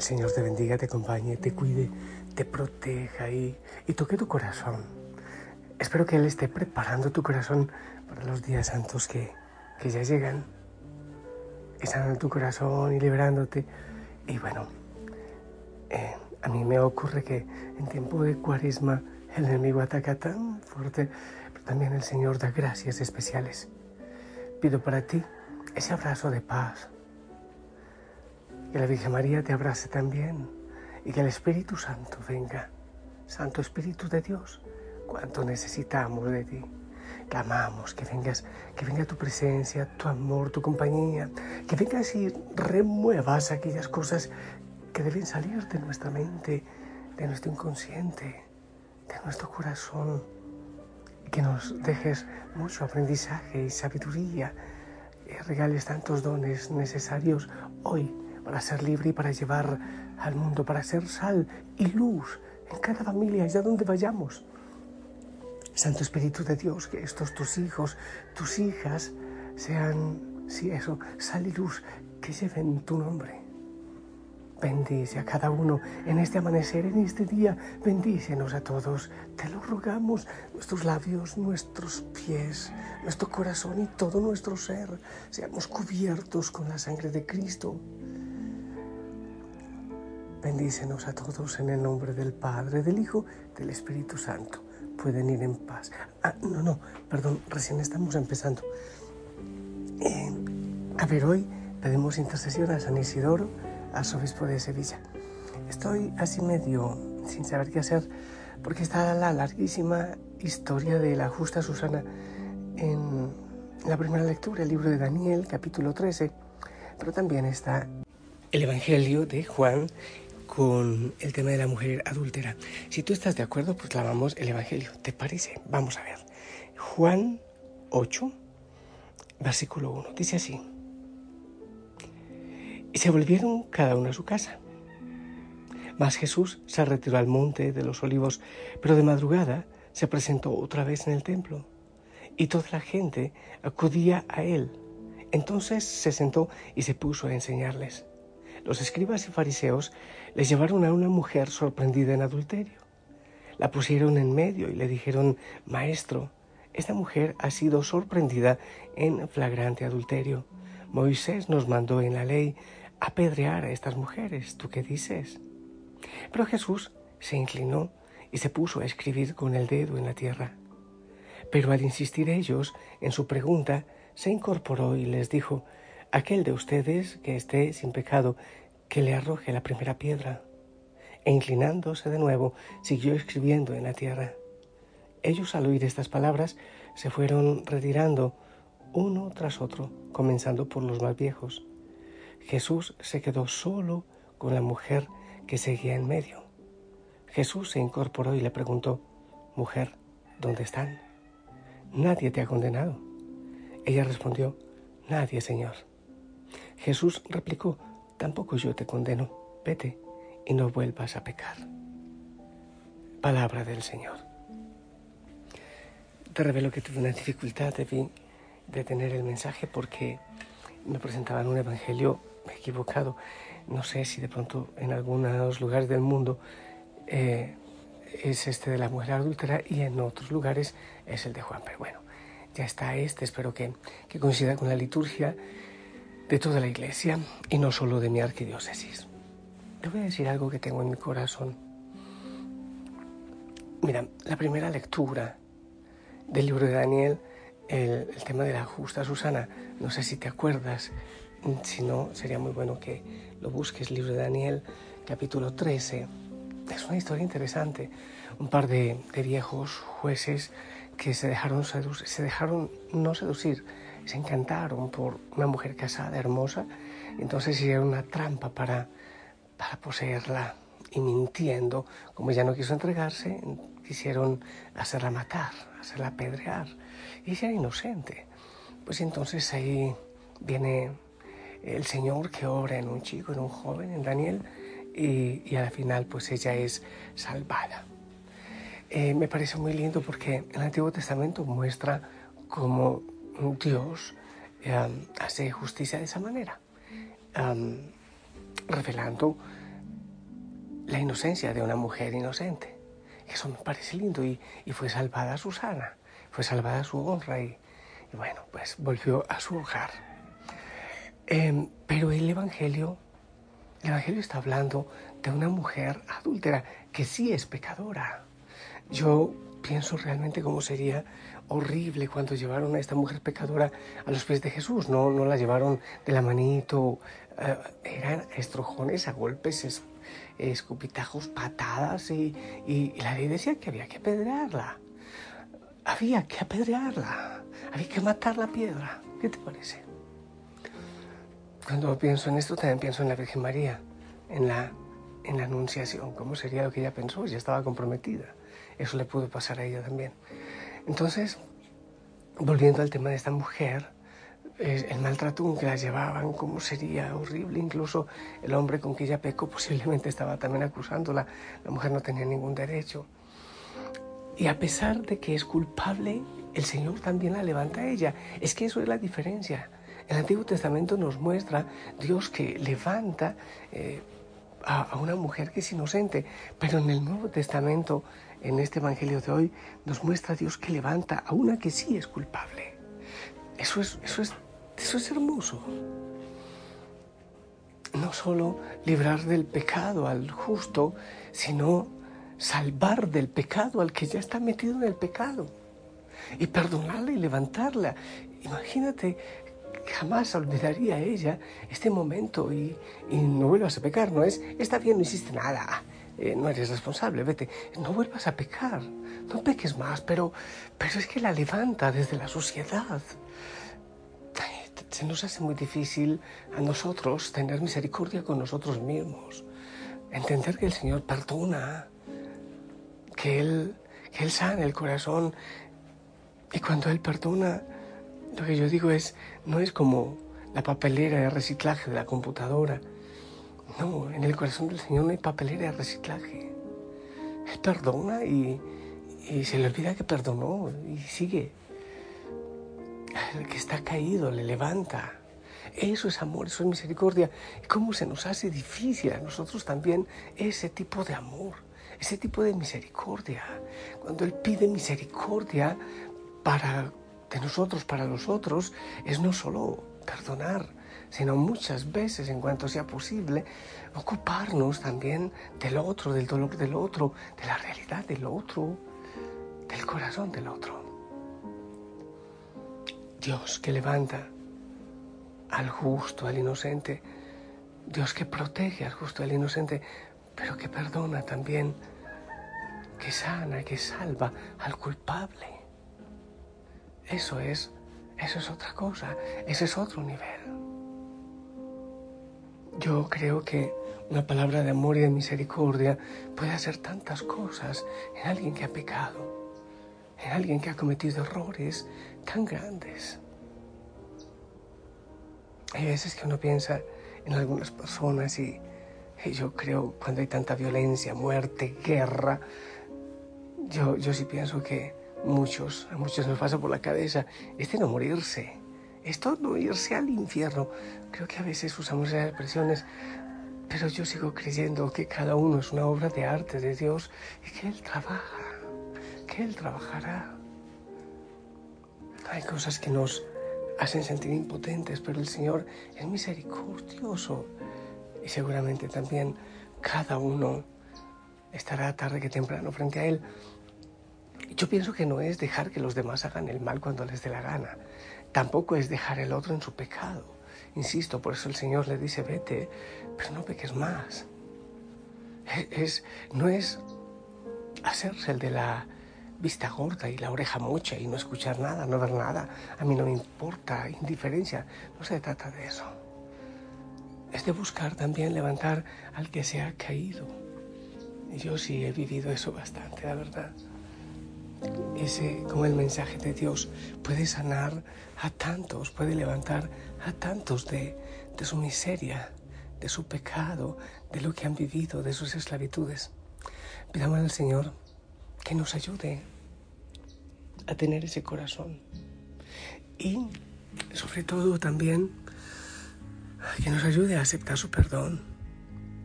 El Señor te bendiga, te acompañe, te cuide, te proteja y, y toque tu corazón. Espero que Él esté preparando tu corazón para los días santos que, que ya llegan. Sanando tu corazón y liberándote. Y bueno, eh, a mí me ocurre que en tiempo de cuaresma el enemigo ataca tan fuerte, pero también el Señor da gracias especiales. Pido para ti ese abrazo de paz, que la Virgen María te abrace también y que el Espíritu Santo venga. Santo Espíritu de Dios, cuánto necesitamos de ti. Clamamos que vengas, que venga tu presencia, tu amor, tu compañía, que vengas y remuevas aquellas cosas que deben salir de nuestra mente, de nuestro inconsciente, de nuestro corazón. Y que nos dejes mucho aprendizaje y sabiduría, que regales tantos dones necesarios hoy para ser libre y para llevar al mundo, para ser sal y luz en cada familia, allá donde vayamos. Santo Espíritu de Dios, que estos tus hijos, tus hijas, sean, sí, eso, sal y luz, que lleven tu nombre. Bendice a cada uno en este amanecer, en este día. Bendícenos a todos. Te lo rogamos, nuestros labios, nuestros pies, nuestro corazón y todo nuestro ser. Seamos cubiertos con la sangre de Cristo. Bendícenos a todos en el nombre del Padre, del Hijo, del Espíritu Santo. Pueden ir en paz. Ah, no, no, perdón, recién estamos empezando. Eh, a ver, hoy pedimos intercesión a San Isidoro, arzobispo de Sevilla. Estoy así medio sin saber qué hacer porque está la larguísima historia de la justa Susana en la primera lectura, el libro de Daniel, capítulo 13, pero también está el Evangelio de Juan con el tema de la mujer adúltera. Si tú estás de acuerdo, pues clamamos el Evangelio. ¿Te parece? Vamos a ver. Juan 8, versículo 1. Dice así. Y se volvieron cada uno a su casa. Mas Jesús se retiró al monte de los olivos, pero de madrugada se presentó otra vez en el templo. Y toda la gente acudía a él. Entonces se sentó y se puso a enseñarles. Los escribas y fariseos les llevaron a una mujer sorprendida en adulterio. La pusieron en medio y le dijeron, Maestro, esta mujer ha sido sorprendida en flagrante adulterio. Moisés nos mandó en la ley apedrear a estas mujeres. ¿Tú qué dices? Pero Jesús se inclinó y se puso a escribir con el dedo en la tierra. Pero al insistir ellos en su pregunta, se incorporó y les dijo, aquel de ustedes que esté sin pecado, que le arroje la primera piedra. E inclinándose de nuevo, siguió escribiendo en la tierra. Ellos al oír estas palabras se fueron retirando uno tras otro, comenzando por los más viejos. Jesús se quedó solo con la mujer que seguía en medio. Jesús se incorporó y le preguntó, Mujer, ¿dónde están? Nadie te ha condenado. Ella respondió, Nadie, Señor. Jesús replicó, tampoco yo te condeno, vete y no vuelvas a pecar. Palabra del Señor. Te revelo que tuve una dificultad de, de tener el mensaje porque me presentaban un evangelio equivocado. No sé si de pronto en algunos lugares del mundo eh, es este de la mujer adúltera y en otros lugares es el de Juan. Pero bueno, ya está este. Espero que, que coincida con la liturgia de toda la iglesia y no solo de mi arquidiócesis. Te voy a decir algo que tengo en mi corazón. Mira, la primera lectura del libro de Daniel, el, tema de la justa Susana, no sé si te acuerdas, si no, sería muy bueno que lo busques, libro de Daniel, capítulo 13. Es una historia interesante. Un par de, de viejos jueces que se dejaron, seducir, se dejaron no seducir, se encantaron por una mujer casada, hermosa, entonces hicieron una trampa para, para poseerla. y mintiendo, como ella no quiso entregarse, quisieron hacerla matar, hacerla apedrear. Y ella era inocente. Pues entonces ahí viene el Señor que obra en un chico, en un joven, en Daniel, y, y al final pues ella es salvada. Eh, me parece muy lindo porque el Antiguo Testamento muestra cómo Dios um, hace justicia de esa manera, um, revelando la inocencia de una mujer inocente. Eso me parece lindo y, y fue salvada Susana, fue salvada su honra y, bueno, pues volvió a su hogar. Eh, pero el Evangelio, el Evangelio está hablando de una mujer adúltera que sí es pecadora. Yo pienso realmente cómo sería horrible cuando llevaron a esta mujer pecadora a los pies de Jesús. No, no la llevaron de la manito, eh, eran estrojones a golpes, es, escupitajos, patadas y, y, la ley decía que había que apedrearla. Había que apedrearla, había que matar la piedra. ¿Qué te parece? Cuando pienso en esto también pienso en la Virgen María, en la, en la Anunciación. ¿Cómo sería lo que ella pensó? Ya estaba comprometida. Eso le pudo pasar a ella también. Entonces, volviendo al tema de esta mujer, el maltrato que la llevaban, cómo sería horrible. Incluso el hombre con que ella pecó posiblemente estaba también acusándola. La mujer no tenía ningún derecho. Y a pesar de que es culpable, el Señor también la levanta a ella. Es que eso es la diferencia. El Antiguo Testamento nos muestra Dios que levanta eh, a, una mujer que es inocente, pero en el Nuevo Testamento, en este Evangelio de hoy, nos muestra Dios que levanta a una que sí es culpable. Eso es, eso es, eso es hermoso. No solo librar del pecado al justo, sino salvar del pecado al que ya está metido en el pecado y perdonarla y levantarla. Imagínate jamás olvidaría ella este momento y, y, no vuelvas a pecar, no es, está bien, no hiciste nada, eh, no eres responsable, vete, no vuelvas a pecar, no peques más, pero, pero es que la levanta desde la suciedad. Se nos hace muy difícil a nosotros tener misericordia con nosotros mismos, entender que el Señor perdona, que Él, que Él sana el corazón y cuando Él perdona, lo que yo digo es, no es como la papelera de reciclaje de la computadora. No, en el corazón del Señor no hay papelera de reciclaje. Él perdona y, y se le olvida que perdonó y sigue. El que está caído le levanta. Eso es amor, eso es misericordia. ¿Y cómo se nos hace difícil a nosotros también ese tipo de amor, ese tipo de misericordia? Cuando Él pide misericordia para de nosotros para los otros es no solo perdonar, sino muchas veces, en cuanto sea posible, ocuparnos también del otro, del dolor del otro, de la realidad del otro, del corazón del otro. Dios que levanta al justo, al inocente, Dios que protege al justo, al inocente, pero que perdona también, que sana, que salva al culpable. Eso es, eso es otra cosa, ese es otro nivel. Yo creo que una palabra de amor y de misericordia puede hacer tantas cosas en alguien que ha pecado, en alguien que ha cometido errores tan grandes. Hay veces que uno piensa en algunas personas y, y yo creo cuando hay tanta violencia, muerte, guerra, yo, yo sí pienso que muchos, a muchos nos pasa por la cabeza, este no morirse, esto no irse al infierno. Creo que a veces usamos esas expresiones, pero yo sigo creyendo que cada uno es una obra de arte de Dios y que Él trabaja, que Él trabajará. Hay cosas que nos hacen sentir impotentes, pero el Señor es misericordioso y seguramente también cada uno estará tarde que temprano frente a Él yo pienso que no es dejar que los demás hagan el mal cuando les dé la gana. Tampoco es dejar el otro en su pecado. Insisto, por eso el Señor le dice, vete, pero no peques más. Es, no es hacerse el de la vista gorda y la oreja mocha y no escuchar nada, no ver nada. A mí no me importa, indiferencia. No se trata de eso. Es de buscar también levantar al que se ha caído Y yo sí he vivido eso bastante, la verdad. Ese, como el mensaje de Dios puede sanar a tantos, puede levantar a tantos de, de su miseria, de su pecado, de lo que han vivido, de sus esclavitudes. Pidamos al Señor que nos ayude a tener ese corazón. Y sobre todo también que nos ayude a aceptar su perdón,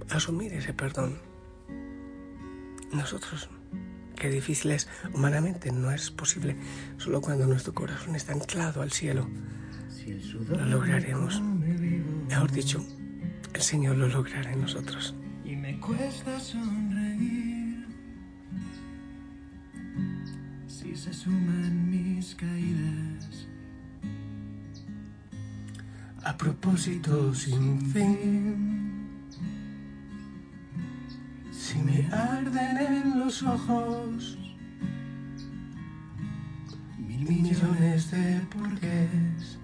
a asumir ese perdón. Nosotros, qué difícil es, humanamente no es posible, solo cuando nuestro corazón está anclado al cielo, lo lograremos. Mejor dicho, el Señor lo logrará en nosotros. Y me cuesta sonreír si se suman mis caídas. A propósito sin fin, si me arden en los ojos mil millones de porqués,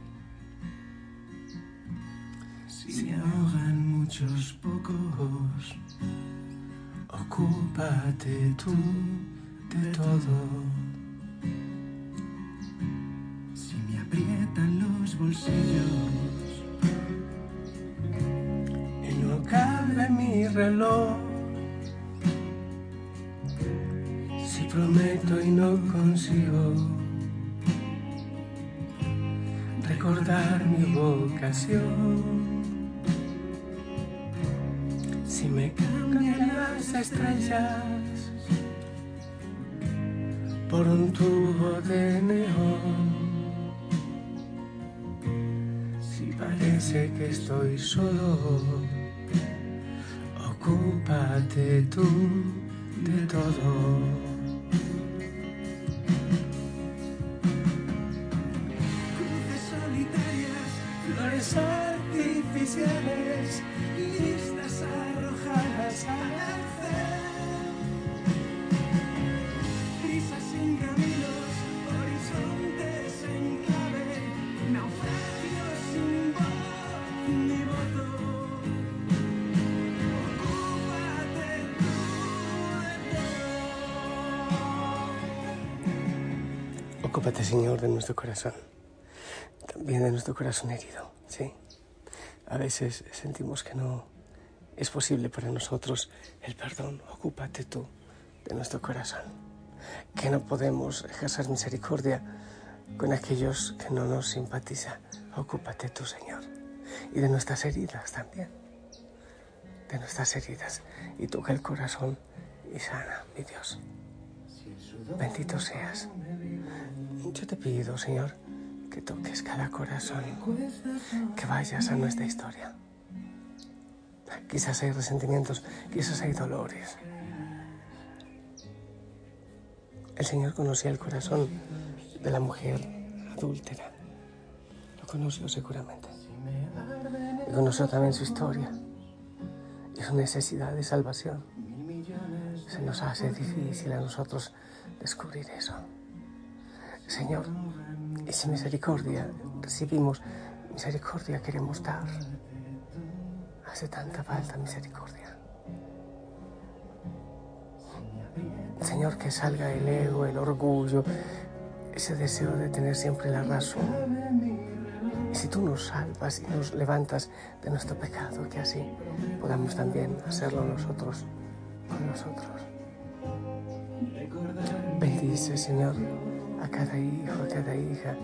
Si me ahogan muchos pocos, ocúpate tú de todo. si me aprietan los bolsillos, Y no cabe mi reloj. Prometo y no consigo recordar mi vocación. Si me cambian las estrellas por un tubo de neón. Si parece que estoy solo, ocúpate tú de todo. Ocúpate, Señor, de nuestro corazón, también de nuestro corazón herido, ¿sí? A veces sentimos que no es posible para nosotros el perdón. Ocúpate tú de nuestro corazón, que no podemos ejercer misericordia con aquellos que no nos simpatizan. Ocúpate tú, Señor, y de nuestras heridas también, de nuestras heridas, y toca el corazón y sana, mi Dios. Bendito seas. Yo te pido, Señor, que toques cada corazón, que vayas a nuestra historia. Quizás hay resentimientos, quizás hay dolores. El Señor conocía el corazón de la mujer adúltera. Lo conoció seguramente. Y conoció también su historia y su necesidad de salvación. Se nos hace difícil a nosotros descubrir eso. Señor, esa misericordia recibimos, misericordia queremos dar. Hace tanta falta misericordia. Señor, que salga el ego, el orgullo, ese deseo de tener siempre la razón. Y si tú nos salvas y nos levantas de nuestro pecado, que así podamos también hacerlo nosotros con nosotros. Bendice, Señor, a cada hijo, a cada hija,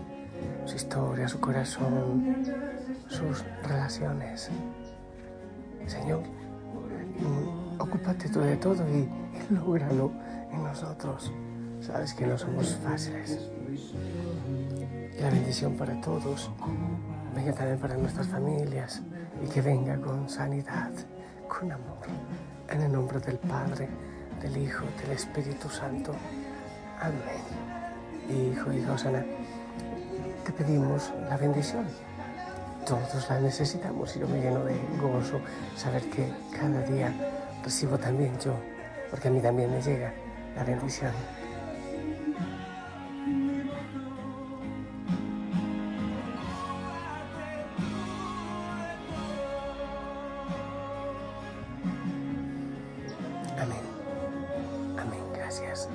su historia, su corazón, sus relaciones. Señor, ocúpate tú de todo y, y lógralo en nosotros. Sabes que no somos fáciles. La bendición para todos venga también para nuestras familias y que venga con sanidad, con amor. En el nombre del Padre, del Hijo, del Espíritu Santo. Amén. Hijo y Rosana, te pedimos la bendición. Todos la necesitamos y yo me lleno de gozo saber que cada día recibo también yo, porque a mí también me llega la bendición. Amén. gracias.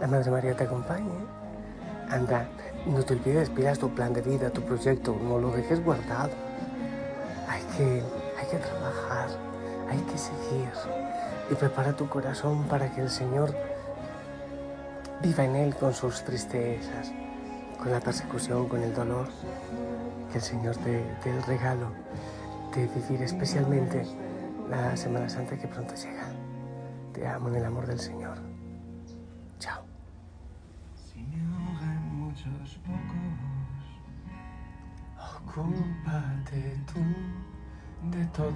La Madre María te acompañe. Anda, no te olvides, pidas tu plan de vida, tu proyecto, no lo dejes guardado. Hay que, hay que trabajar, hay que seguir y prepara tu corazón para que el Señor viva en él con sus tristezas, con la persecución, con el dolor. Que el Señor te dé el regalo de vivir especialmente la Semana Santa que pronto llega. Te amo en el amor del Señor. Muchos pocos, Ocúpate tú de todo.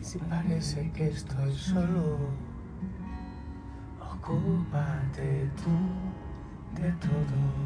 Si parece que estoy solo, ocúpate tú de todo.